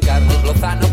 Carlos Lozano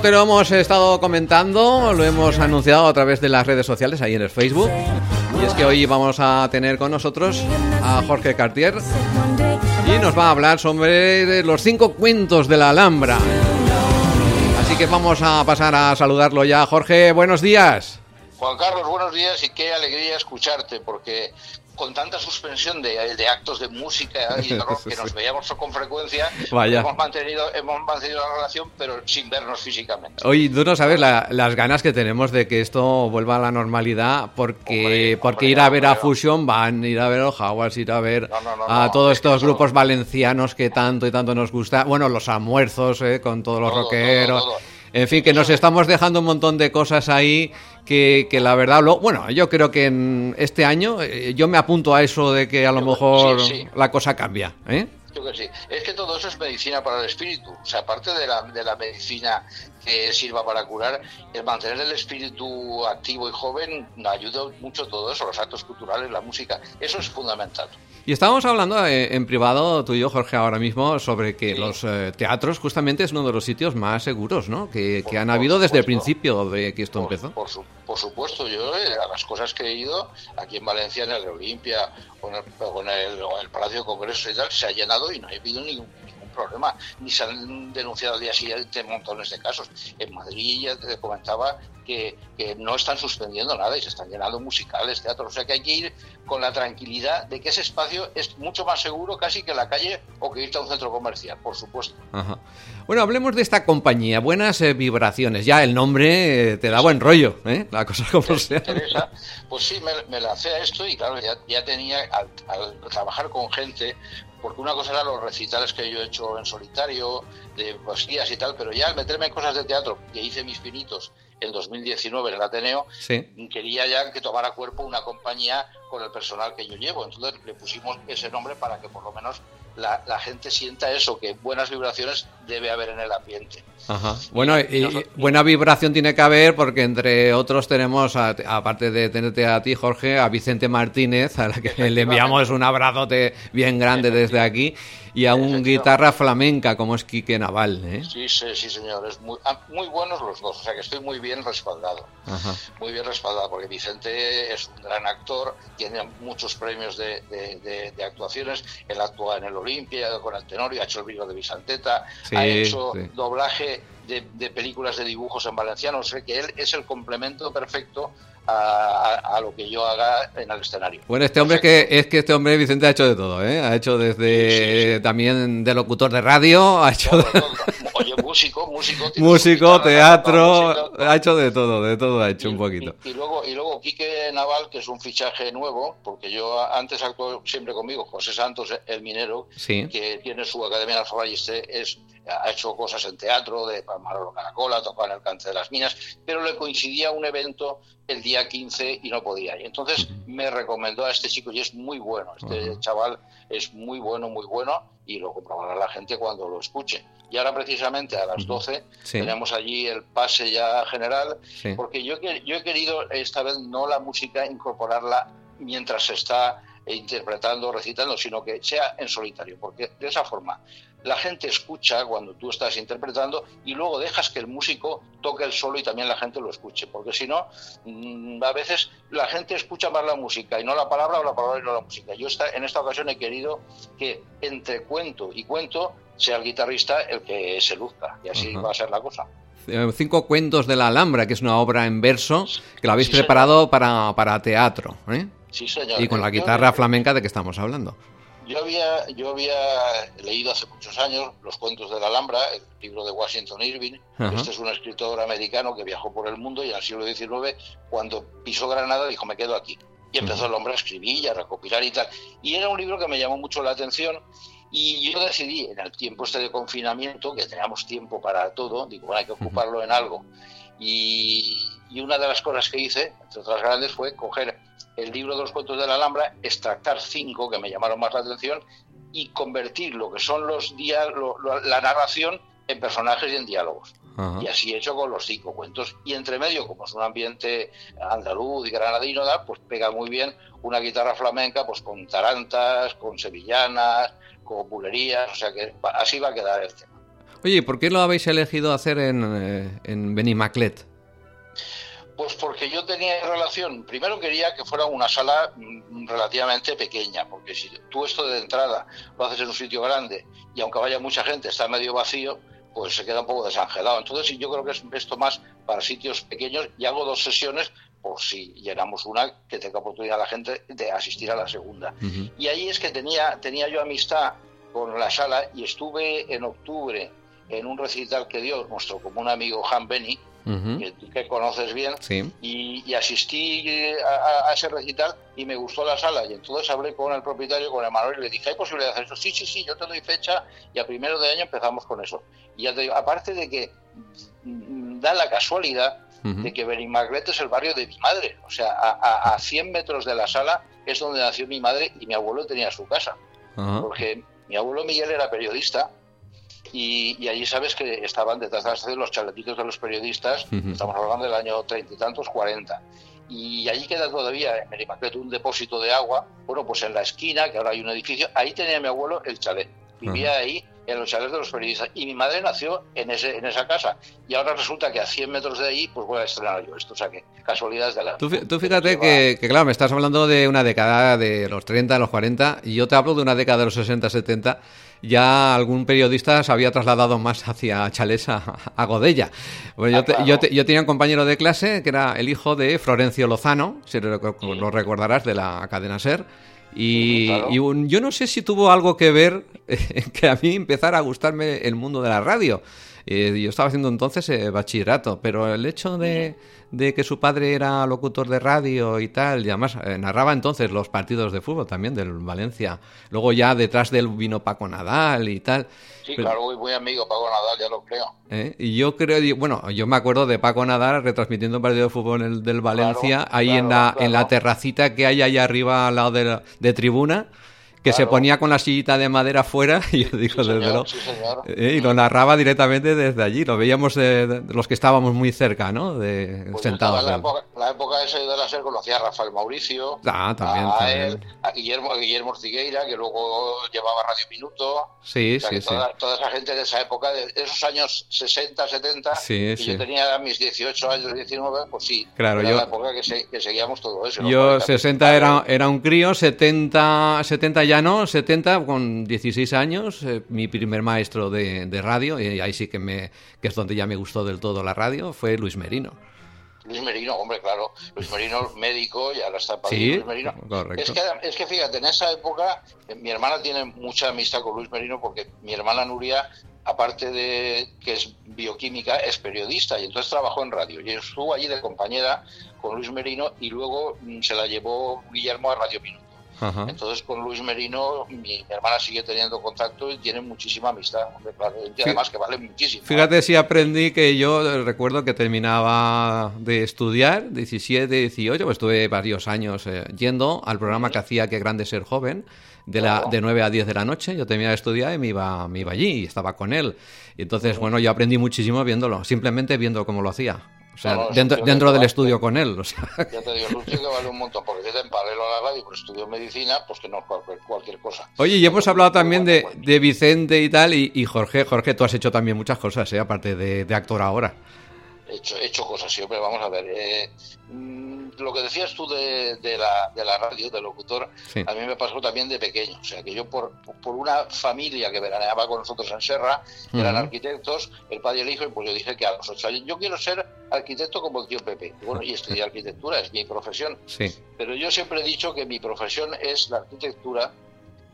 te lo hemos estado comentando, lo hemos anunciado a través de las redes sociales, ahí en el Facebook. Y es que hoy vamos a tener con nosotros a Jorge Cartier y nos va a hablar sobre los cinco cuentos de la Alhambra. Así que vamos a pasar a saludarlo ya. Jorge, buenos días. Juan Carlos, buenos días y qué alegría escucharte, porque con tanta suspensión de, actos de música y de rock que nos veíamos con frecuencia, Hemos, mantenido, hemos mantenido la relación, pero sin vernos físicamente. Oye, tú no sabes las ganas que tenemos de que esto vuelva a la normalidad, porque, porque ir a ver a Fusion van, ir a ver a Jaguars, ir a ver a todos estos grupos valencianos que tanto y tanto nos gusta. Bueno, los almuerzos eh, con todos los rockeros. En fin, que nos estamos dejando un montón de cosas ahí que, que la verdad, lo, bueno, yo creo que en este año eh, yo me apunto a eso de que a lo mejor la cosa cambia. ¿eh? Yo que sí. Es que todo eso es medicina para el espíritu. O sea, aparte de la, de la medicina que sirva para curar, el mantener el espíritu activo y joven ayuda mucho todo eso, los actos culturales, la música. Eso es fundamental. Y estábamos hablando eh, en privado, tú y yo, Jorge, ahora mismo, sobre que los eh, teatros justamente es uno de los sitios más seguros, ¿no? Que, han habido desde el principio de que esto empezó. Por, supuesto, yo eh, a las cosas que he ido, aquí en Valencia, en el Olimpia, con el, con el, Palacio de Congresos y tal, se ha llenado y no ha habido ningún problema, ni se han denunciado al día siguiente montones de casos. En Madrid ya te comentaba que, que, no están suspendiendo nada y se están llenando musicales, teatros, o sea que hay que ir con la tranquilidad de que ese espacio es mucho más seguro casi que la calle o que irte a un centro comercial, por supuesto. Bueno, hablemos de esta compañía, Buenas eh, Vibraciones, ya el nombre eh, te da buen rollo, ¿eh? la cosa como sea. pues sí, me, me, lancé a esto y claro, ya, ya tenía, al, al trabajar con gente, porque una cosa eran los recitales que yo he hecho en solitario, de poesías y tal, pero ya al meterme en cosas de teatro, que hice mis pinitos en 2019 en el Ateneo, quería ya que tomara cuerpo una compañía con el personal que yo llevo. Entonces le pusimos ese nombre para que por lo menos la, gente sienta eso, que buenas vibraciones debe haber en el ambiente. Bueno, y, buena vibración tiene que haber porque entre otros tenemos, aparte de tenerte a ti, Jorge, a Vicente Martínez, a la que le enviamos un abrazote bien grande desde aquí, y a un guitarra flamenca como es Quique Naval. ¿eh? Sí, sí, sí, señor. Es muy, ah, muy buenos los dos, o sea que estoy muy bien respaldado. Muy bien respaldado, porque Vicente es un gran actor, tiene muchos premios de, de, actuaciones, él actúa en el Olimpia con el Tenorio, ha hecho el vídeo de Vicenteta, ha hecho doblaje de, películas de dibujos en valenciano, o sea que él es el complemento perfecto a, lo que yo haga en el escenario. Bueno, este hombre es que, es que este hombre Vicente ha hecho de todo, ¿eh? Ha hecho desde también de locutor de radio, ha hecho Oye, músico, músico, músico, teatro, ha hecho de todo, de todo ha hecho un poquito. Y, luego y luego Quique Naval, que es un fichaje nuevo, porque yo antes actué siempre conmigo, José Santos, el minero, que tiene su academia en Alfabá y este es ha hecho cosas en teatro, de Manolo Caracola, tocó en el Cante de las Minas, pero le coincidía un evento el día 15 y no podía. Y entonces me recomendó a este chico y es muy bueno, este chaval es muy bueno, muy bueno y lo comprobará la gente cuando lo escuche. Y ahora precisamente a las 12 tenemos allí el pase ya general, porque yo, yo he querido esta vez no la música incorporarla mientras se está interpretando, recitando, sino que sea en solitario, porque de esa forma la gente escucha cuando tú estás interpretando y luego dejas que el músico toque el solo y también la gente lo escuche, porque si no, mm, a veces la gente escucha más la música y no la palabra o la palabra y no la música. Yo esta, en esta ocasión he querido que entre cuento y cuento sea el guitarrista el que se luzca y así va a ser la cosa. Eh, cinco cuentos de la Alhambra, que es una obra en verso que lo habéis preparado para, para teatro. ¿eh? Sí, señor. Y con la guitarra flamenca de que estamos hablando. Yo había, yo había leído hace muchos años los cuentos de la Alhambra, el libro de Washington Irving. Este es un escritor americano que viajó por el mundo y en el siglo XIX, cuando pisó Granada, dijo, me quedo aquí. Y empezó el hombre a escribir y a recopilar y tal. Y era un libro que me llamó mucho la atención y yo decidí, en el tiempo este de confinamiento, que teníamos tiempo para todo, digo, bueno, hay que ocuparlo en algo. Y, y una de las cosas que hice, entre otras grandes, fue coger el libro de los cuentos de la Alhambra, extractar cinco que me llamaron más la atención y convertir lo que son los la narración en personajes y en diálogos. Y así he hecho con los cinco cuentos. Y entre medio, como es un ambiente andaluz y granadino, pues pega muy bien una guitarra flamenca pues con tarantas, con sevillanas, con bulerías, o sea que así va a quedar el tema. Oye, ¿por qué lo habéis elegido hacer en, eh, en Benimaclet? Pues porque yo tenía relación, primero quería que fuera una sala mm, relativamente pequeña, porque si tú esto de entrada lo haces en un sitio grande y aunque vaya mucha gente está medio vacío, pues se queda un poco desangelado. Entonces yo creo que es esto más para sitios pequeños y hago dos sesiones por si llenamos una que tenga oportunidad la gente de asistir a la segunda. Y ahí es que tenía, tenía yo amistad con la sala y estuve en octubre en un recital que dio nuestro común amigo Han Benny, que, conoces bien, y, asistí a, ese recital y me gustó la sala. Y entonces hablé con el propietario, con Emanuel, y le dije, ¿hay posibilidad de hacer eso? Sí, sí, sí, yo te doy fecha y a primero de año empezamos con eso. Y ya te digo, aparte de que da la casualidad de que Benimagret es el barrio de mi madre, o sea, a, a, 100 metros de la sala es donde nació mi madre y mi abuelo tenía su casa. Porque mi abuelo Miguel era periodista y, allí sabes que estaban detrás de los chaletitos de los periodistas, estamos hablando del año treinta y tantos, cuarenta. Y allí queda todavía en Merimaclet un depósito de agua, bueno, pues en la esquina, que ahora hay un edificio, ahí tenía mi abuelo el chalet. Vivía ahí en los chalets de los periodistas. Y mi madre nació en, ese, en esa casa. Y ahora resulta que a 100 metros de ahí, pues voy a estrenar yo esto. O sea que casualidades de la. Tú, fíjate que, claro, me estás hablando de una década de los 30, los 40, y yo te hablo de una década de los 60, 70. Ya algún periodista se había trasladado más hacia Chalés a, Godella. Bueno, yo, ah, yo, tenía un compañero de clase que era el hijo de Florencio Lozano, si lo, lo recordarás, de la cadena Ser y, yo no sé si tuvo algo que ver que a mí empezara a gustarme el mundo de la radio. Eh, yo estaba haciendo entonces eh, bachillerato, pero el hecho de, que su padre era locutor de radio y tal, y además eh, narraba entonces los partidos de fútbol también del Valencia. Luego ya detrás de él vino Paco Nadal y tal. Sí, claro, muy, amigo Paco Nadal, ya lo creo. Y yo creo, bueno, yo me acuerdo de Paco Nadal retransmitiendo un partido de fútbol el, del Valencia, ahí en, la, en la terracita que hay ahí arriba al lado de, de tribuna que se ponía con la sillita de madera afuera y yo digo desde luego eh, y lo narraba directamente desde allí lo veíamos de, los que estábamos muy cerca no de pues sentados la época, la época de ese de la SER lo hacía Rafael Mauricio ah, también, a, Él, a Guillermo Guillermo Ortigueira que luego llevaba Radio Minuto. Sí sí, toda, sí. toda esa gente de esa época de esos años 60 70 y yo tenía mis 18 años 19 pues sí claro era yo la época que, que, seguíamos todo eso yo 60 era era un crío 70 70 ya no, 70, con 16 años, eh, mi primer maestro de, radio, y ahí sí que, me, que es donde ya me gustó del todo la radio, fue Luis Merino. Luis Merino, hombre, claro, Luis Merino médico y ahora está para sí, Luis Merino. Es que, es que fíjate, en esa época eh, mi hermana tiene mucha amistad con Luis Merino porque mi hermana Nuria aparte de que es bioquímica, es periodista y entonces trabajó en radio. Y estuvo allí de compañera con Luis Merino y luego mm, se la llevó Guillermo a Radio Minuto. Entonces con Luis Merino mi, hermana sigue teniendo contacto y tiene muchísima amistad, y además que vale muchísimo. Fíjate si aprendí que yo recuerdo que terminaba de estudiar, 17, 18, pues estuve varios años eh, yendo al programa que hacía Qué grande ser joven, de, la, de 9 a 10 de la noche, yo terminaba de estudiar y me iba, me iba allí y estaba con él. Y entonces, bueno, yo aprendí muchísimo viéndolo, simplemente viendo cómo lo hacía. Sea, dentro, dentro del estudio con él. O sea. Ya te digo, es un tío que vale un montón, porque en paralelo a la radio, pues estudio medicina, pues que no cualquier, cualquier cosa. Oye, y hemos hablado también de, de Vicente y tal, y, y, Jorge, Jorge, tú has hecho también muchas cosas, ¿eh? aparte de, de actor ahora he hecho, he hecho cosas siempre, vamos a ver. Eh, mm, lo que decías tú de, de, la, de la radio, del locutor, a mí me pasó también de pequeño. O sea, que yo por, por una familia que veraneaba con nosotros en Serra, eran arquitectos, el padre y el hijo, y pues yo dije que a los ocho años, yo quiero ser arquitecto como el tío Pepe. Bueno, y estudié arquitectura, es mi profesión. Pero yo siempre he dicho que mi profesión es la arquitectura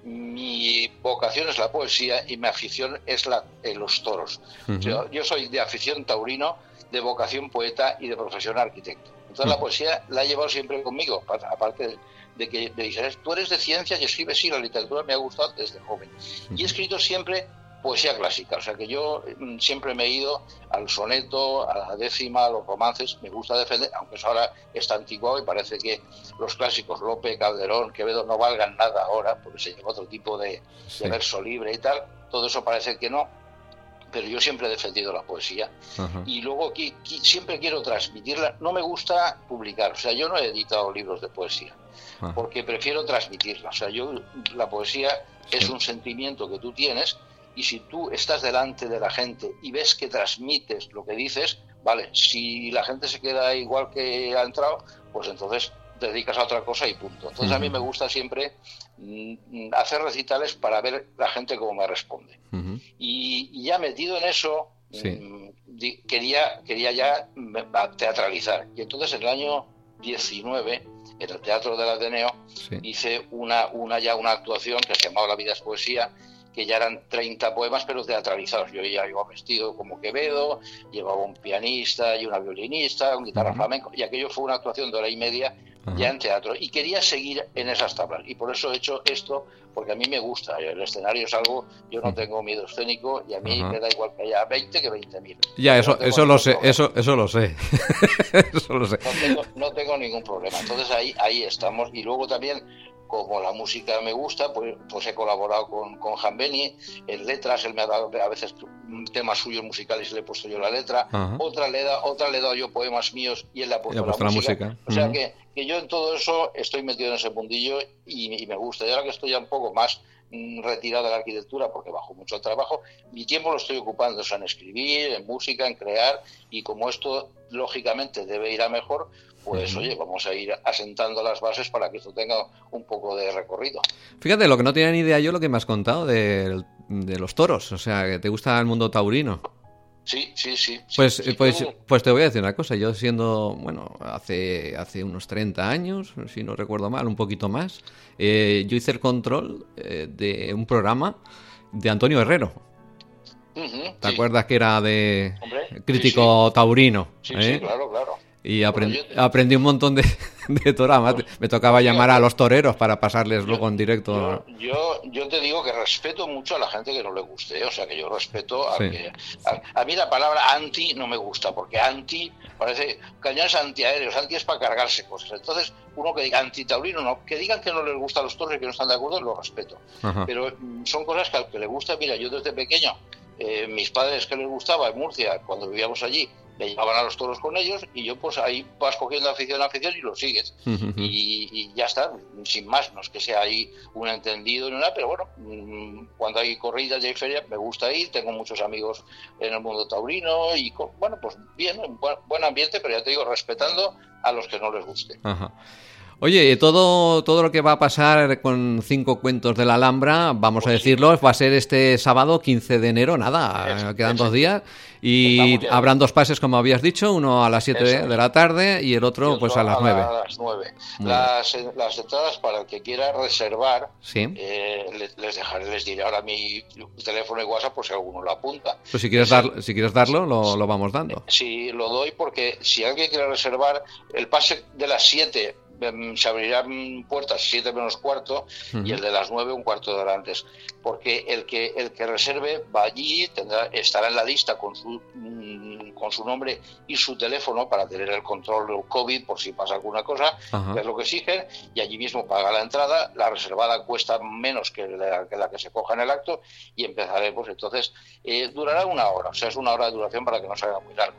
mi vocación es la poesía y mi afición es la, los toros. yo, soy de afición taurino de vocación poeta y de profesión arquitecto. Entonces la poesía la he llevado siempre conmigo, aparte de que me dices, tú eres de ciencias y escribes, sí, la literatura me ha gustado desde joven. Y he escrito siempre poesía clásica, o sea que yo mm, siempre me he ido al soneto, a la décima, a los romances, me gusta defender, aunque eso ahora está anticuado y parece que los clásicos Lope, Calderón, Quevedo no valgan nada ahora, porque se lleva otro tipo de, de verso libre y tal, todo eso parece que no, pero yo siempre he defendido la poesía y luego siempre quiero transmitirla. No me gusta publicar, o sea, yo no he editado libros de poesía porque prefiero transmitirla. O sea, yo la poesía es un sentimiento que tú tienes y si tú estás delante de la gente y ves que transmites lo que dices, vale, si la gente se queda igual que ha entrado, pues entonces te dedicas a otra cosa y punto. Entonces a mí me gusta siempre mm, hacer recitales para ver la gente cómo me responde. y, ya metido en eso, mm, quería, quería ya teatralizar. Y entonces en el año 19, en el Teatro del Ateneo, hice una, una ya una actuación que se llamaba La vida es poesía, que ya eran 30 poemas, pero teatralizados. Yo ya iba vestido como Quevedo, llevaba un pianista y una violinista, un guitarra flamenco, y aquello fue una actuación de hora y media ya en teatro. Y quería seguir en esas tablas. Y por eso he hecho esto, porque a mí me gusta. El escenario es algo, yo no tengo miedo escénico y a mí me da igual que haya 20 que 20 mil. Ya, eso, eso, lo sé, eso, eso lo sé, eso lo sé. No tengo, no tengo ningún problema. Entonces ahí, ahí estamos. Y luego también como la música me gusta, pues, pues he colaborado con, con Beni en letras, él me ha dado a veces temas suyos musicales y le he puesto yo la letra, otra le da, otra le he dado yo poemas míos y él le ha puesto, la, música. O sea que, que, yo en todo eso estoy metido en ese mundillo y, y me gusta. Y ahora que estoy ya un poco más mm, retirado de la arquitectura porque bajo mucho trabajo, mi tiempo lo estoy ocupando en escribir, en música, en crear y como esto lógicamente debe ir a mejor, pues oye, vamos a ir asentando las bases para que esto tenga un poco de recorrido. Fíjate, lo que no tenía ni idea yo, lo que me has contado de, los toros, o sea, que te gusta el mundo taurino. Sí, sí, sí. Pues, pues, pues te voy a decir una cosa, yo siendo, bueno, hace, hace unos 30 años, si no recuerdo mal, un poquito más, eh, yo hice el control eh, de un programa de Antonio Herrero. ¿Te acuerdas que era de crítico taurino? Sí, sí, ¿eh? claro, claro. Y aprendí, un montón de, de Me tocaba llamar a los toreros para pasarles luego en directo. Yo, yo, te digo que respeto mucho a la gente que no le guste. O sea, que yo respeto a que. A, mí la palabra anti no me gusta, porque anti parece cañones antiaéreos. Anti es para cargarse cosas. Entonces, uno que diga anti-taurino, no. Que digan que no les gustan los toros y que no están de acuerdo, lo respeto. Pero mm, son cosas que al que le gusta, mira, yo desde pequeño, eh, mis padres que les gustaba en Murcia, cuando vivíamos allí, me llevaban a los toros con ellos y yo pues ahí vas cogiendo afición a afición y lo sigues. y, ya está, sin más, no es que sea ahí un entendido ni nada, pero bueno, mm, cuando hay corridas y hay ferias me gusta ir, tengo muchos amigos en el mundo taurino y bueno, pues bien, buen, buen ambiente, pero ya te digo, respetando a los que no les guste. Oye, y todo, todo lo que va a pasar con cinco cuentos de la Alhambra, vamos a Pues sí. decirlo, va a ser este sábado 15 de enero, nada, Eso, quedan dos días. Y ya. habrán dos pases, como habías dicho, uno a las 7 Eso. de la tarde y el otro, Y otro pues a las 9. A las nueve. Muy Las, eh, las entradas para el que quiera reservar, Sí. eh, le- les dejaré, les diré ahora mi teléfono y WhatsApp por si alguno lo apunta. Pues si quieres, dar, si quieres darlo, lo, lo vamos dando. Si lo doy porque si alguien quiere reservar, el pase de las 7 em, se abrirán puertas 7 menos cuarto y el de las 9 un cuarto de hora antes. Porque el que el que reserve va allí, tendrá, estará en la lista con su mm, con su nombre y su teléfono para tener el control del COVID por si pasa alguna cosa, que es lo que exigen, y allí mismo paga la entrada, la reservada cuesta menos que la que, la que se coja en el acto y empezaremos. Entonces, eh, durará una hora, o sea, es una hora de duración para que no se haga muy largo.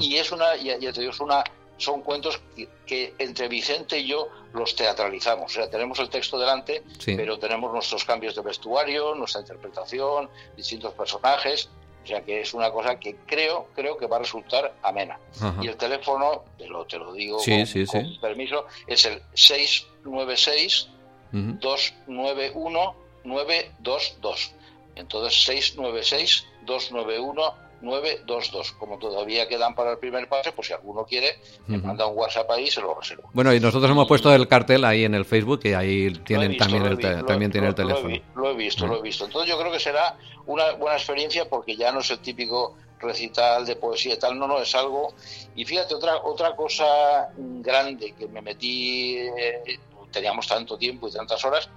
Y es una, ya, ya te digo, es una, son cuentos que, que entre Vicente y yo los teatralizamos. O sea, tenemos el texto delante, Sí. pero tenemos nuestros cambios de vestuario, nuestra interpretación, distintos personajes. O sea, que es una cosa que creo, creo que va a resultar amena. Ajá. Y el teléfono, te lo, te lo digo Sí, con, sí, con sí. permiso, es el 696 Ujú. 291 922. Entonces 696 291 922. Como todavía quedan para el primer pase, pues si alguno quiere, me manda un WhatsApp ahí y se lo reservo. Bueno, y nosotros hemos puesto el cartel ahí en el Facebook y ahí tienen visto, también el, vi- lo- también tiene el lo- teléfono. Lo he visto, lo he visto. Entonces yo creo que será una buena experiencia porque ya no es el típico recital de poesía y tal, no, no, es algo... Y fíjate, otra, otra cosa grande que me metí, eh, teníamos tanto tiempo y tantas horas,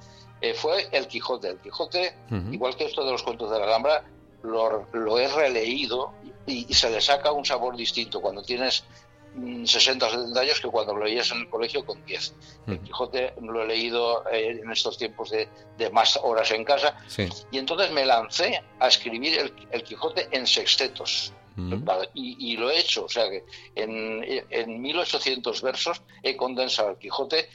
eh, fue el Quijote. El Quijote, igual que esto de los cuentos de la Alhambra, lo, lo he releído y, y se le saca un sabor distinto cuando tienes mm, 60 o 70 años que cuando lo leías en el colegio con 10. El Ujú. Quijote lo he leído eh, en estos tiempos de, de más horas en casa Sí. y entonces me lancé a escribir el, el Quijote en sextetos. Y, y lo he hecho, o sea que en, en 1800 versos he condensado el Quijote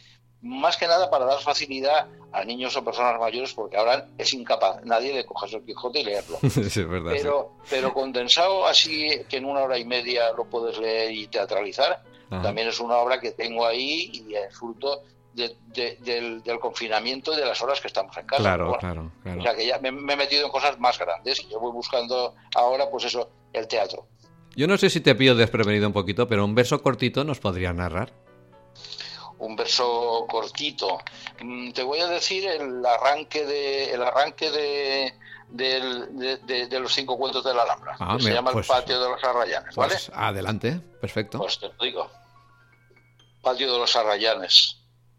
más que nada para dar facilidad a niños o personas mayores porque ahora es incapaz nadie de cogerse el Quijote y leerlo. Sí, es verdad. sí. Pero, pero condensado así que en una hora y media lo puedes leer y teatralizar, Ajá. también es una obra que tengo ahí y es fruto de- de- del, del confinamiento y de las horas que estamos en casa. Claro, Bueno, claro, claro. O sea que ya me, me he metido en cosas más grandes y yo voy buscando ahora, pues eso, el teatro. Yo no sé si te pillo desprevenido un poquito, pero un verso cortito nos podría narrar. Un verso cortito. Mm, Te voy a decir el arranque de, el arranque de, de, de- de los cinco cuentos de la Alhambra. Ah, que se llama pues- el patio de los arrayanes, ¿vale? Pues adelante, perfecto. Pues te lo digo. Patio de los Arrayanes,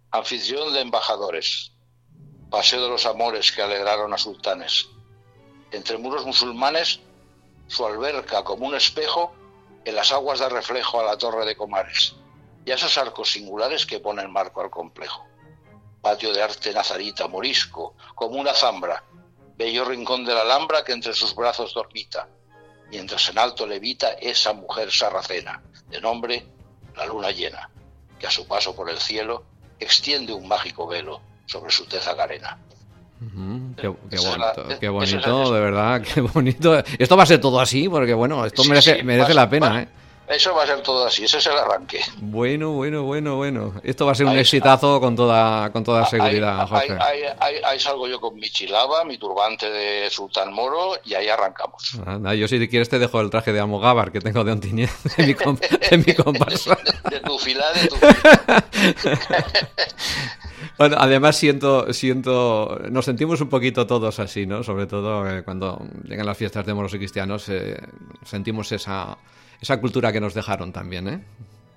anfitrión de embajadores, paseo de los amores que alegraron a sultanes. Entre muros musulmanes, su alberca como un espejo, en las aguas da reflejo a la torre de Comares y a esos arcos singulares que ponen marco al complejo. Patio de arte nazarita, morisco, como una zambra, bello rincón de la Alhambra que entre sus brazos dormita, mientras en alto levita esa mujer sarracena, de nombre la luna llena, que a su paso por el cielo extiende un mágico velo sobre su tez carena. Ujú, Qué, la- bonito, qué bonito, de verdad, qué bonito. Esto va a ser todo así, porque bueno, esto Sí, merece, sí, merece va- la pena, va- ¿eh? Eso va a ser todo así, ese es el arranque. Bueno, bueno, bueno, bueno. Esto va a ser un Ahí exitazo con toda, con toda seguridad, ahí, Jorge. ahí- salgo yo con mi chilaba, mi turbante de sultán moro y ahí arrancamos. Anda, yo si quieres te dejo el traje de Almogávar que tengo de Ontinyent, de mi, de mi comparsa. De tu fila, de tu Bueno, además siento, siento, nos sentimos un poquito todos así, ¿no? Sobre todo eh, cuando llegan las fiestas de moros y cristianos, eh, sentimos esa, esa cultura que nos dejaron también, ¿eh?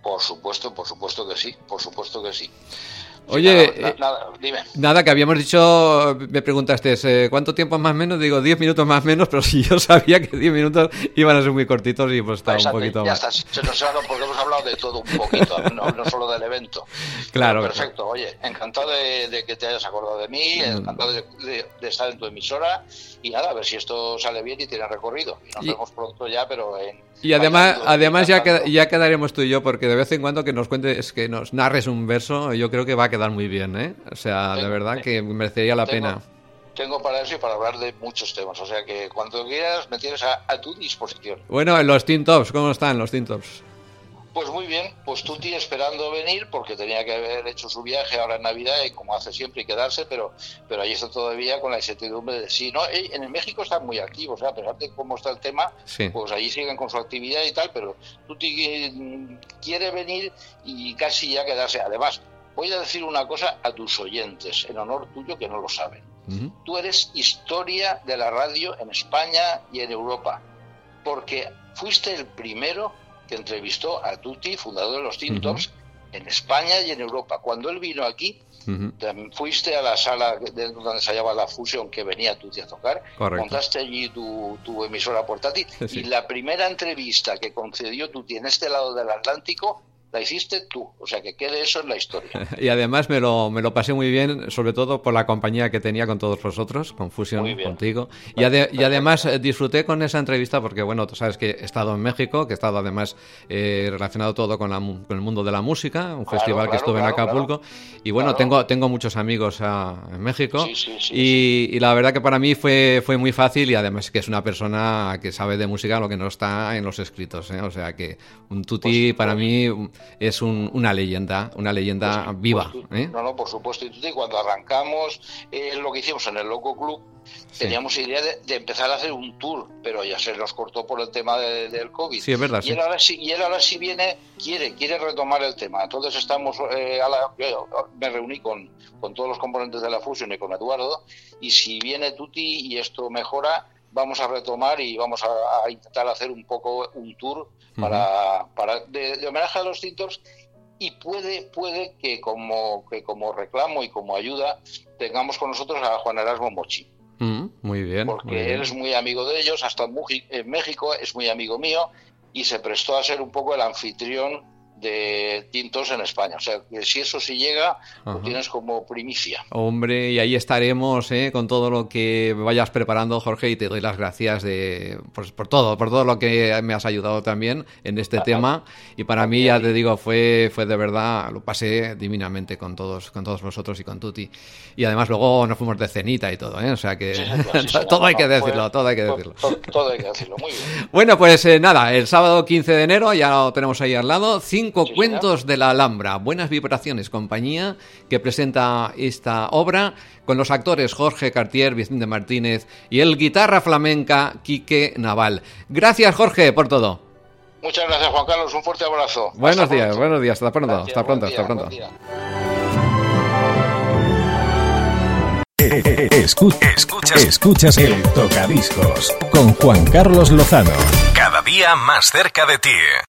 Por supuesto, por supuesto que sí, por supuesto que sí. Oye, Nada, eh, nada, dime. Nada, que habíamos dicho, me preguntaste, eh, ¿cuánto tiempo más o menos? Digo, 10 minutos más o menos, pero si yo sabía que 10 minutos iban a ser muy cortitos y pues estaba un Exacto, poquito ya más. está, se nos ha dado porque hemos hablado de todo un poquito, no, no solo del evento. Claro. Pero Perfecto, oye, encantado de, de que te hayas acordado de mí, Mm. encantado de, de- de estar en tu emisora y nada, a ver si esto sale bien y tiene recorrido. Y nos Y- vemos pronto ya, pero en... Y además, además ya, ya quedaremos tú y yo, porque de vez en cuando que nos cuentes, que nos narres un verso, yo creo que va a quedar muy bien, ¿eh? O sea, de verdad que merecería la tengo- pena. Tengo para eso y para hablar de muchos temas, o sea que cuando quieras me tienes a, a tu disposición. Bueno, los Teen Tops, ¿cómo están los Teen Tops? Pues muy bien, pues Tuti esperando venir porque tenía que haber hecho su viaje ahora en Navidad y como hace siempre y quedarse, pero pero ahí está todavía con la incertidumbre de sí. No, eh, en el México están muy activos, a pesar de cómo está el tema, pues allí siguen con su actividad y tal, pero Tuti mm, quiere venir y casi ya quedarse. Además, voy a decir una cosa a tus oyentes, en honor tuyo que no lo saben. Tú eres historia de la radio en España y en Europa, porque fuiste el primero que entrevistó a Tutti, fundador de los Tintops, en España y en Europa. Cuando él vino aquí, fuiste a la sala de donde se hallaba la fusión que venía Tutti a tocar, montaste allí tu, tu emisora portátil y la primera entrevista que concedió Tutti en este lado del Atlántico la hiciste tú, o sea que quede eso en la historia. y además me lo, me lo pasé muy bien, sobre todo por la compañía que tenía con todos vosotros, con Fusion, contigo. Y, y, además eh, disfruté con esa entrevista porque, bueno, tú sabes que he estado en México, que he estado además eh, relacionado todo con, con, el mundo de la música, un festival que estuve en Acapulco. Y bueno, tengo, tengo muchos amigos ah, en México. y, y, la verdad que para mí fue, fue muy fácil y además que es una persona que sabe de música lo que no está en los escritos. ¿eh? O sea que un tuti pues, para mí es una leyenda, una leyenda pues viva. Pues ¿eh? No, no, por supuesto. Y cuando arrancamos eh, lo que hicimos en el Loco Club, teníamos idea de, empezar a hacer un tour, pero ya se nos cortó por el tema del COVID. Sí, es verdad. Y, él ahora, sí, y él ahora sí viene, quiere, quiere retomar el tema. Entonces estamos, eh, a la, me reuní con, con todos los componentes de la fusión y con Eduardo, y si viene Tuti y esto mejora, vamos a retomar y vamos a, intentar hacer un poco un tour para, para de, homenaje a los Tintops y puede puede que como que como reclamo y como ayuda tengamos con nosotros a Juan Erasmo Mochi. muy bien. Porque él es muy amigo de ellos, hasta en México es muy amigo mío y se prestó a ser un poco el anfitrión de tintos en España. O sea, que si eso sí llega, lo tienes como primicia. Hombre, y ahí estaremos ¿eh? con todo lo que vayas preparando, Jorge, y te doy las gracias de, por, por todo, por todo lo que me has ayudado también en este tema. Y para mí, ya te digo, fue, fue de verdad, lo pasé divinamente con todos, con todos vosotros y con Tuti. Y además luego nos fuimos de cenita y todo, ¿eh? O sea que todo hay que decirlo, todo hay que decirlo. Todo, hay que decirlo, muy bien. Bueno, pues eh, nada, el sábado 15 de enero ya lo tenemos ahí al lado, cuentos de la Alhambra. Buenas vibraciones, compañía, que presenta esta obra con los actores Jorge Cartier, Vicente Martínez y el guitarra flamenca Quique Naval. Gracias, Jorge, por todo. Muchas gracias, Juan Carlos. Un fuerte abrazo. Buenos días, buenos días. Hasta pronto, hasta pronto, hasta pronto. Escuchas, escuchas el Tocadiscos con Juan Carlos Lozano. Cada día más cerca de ti.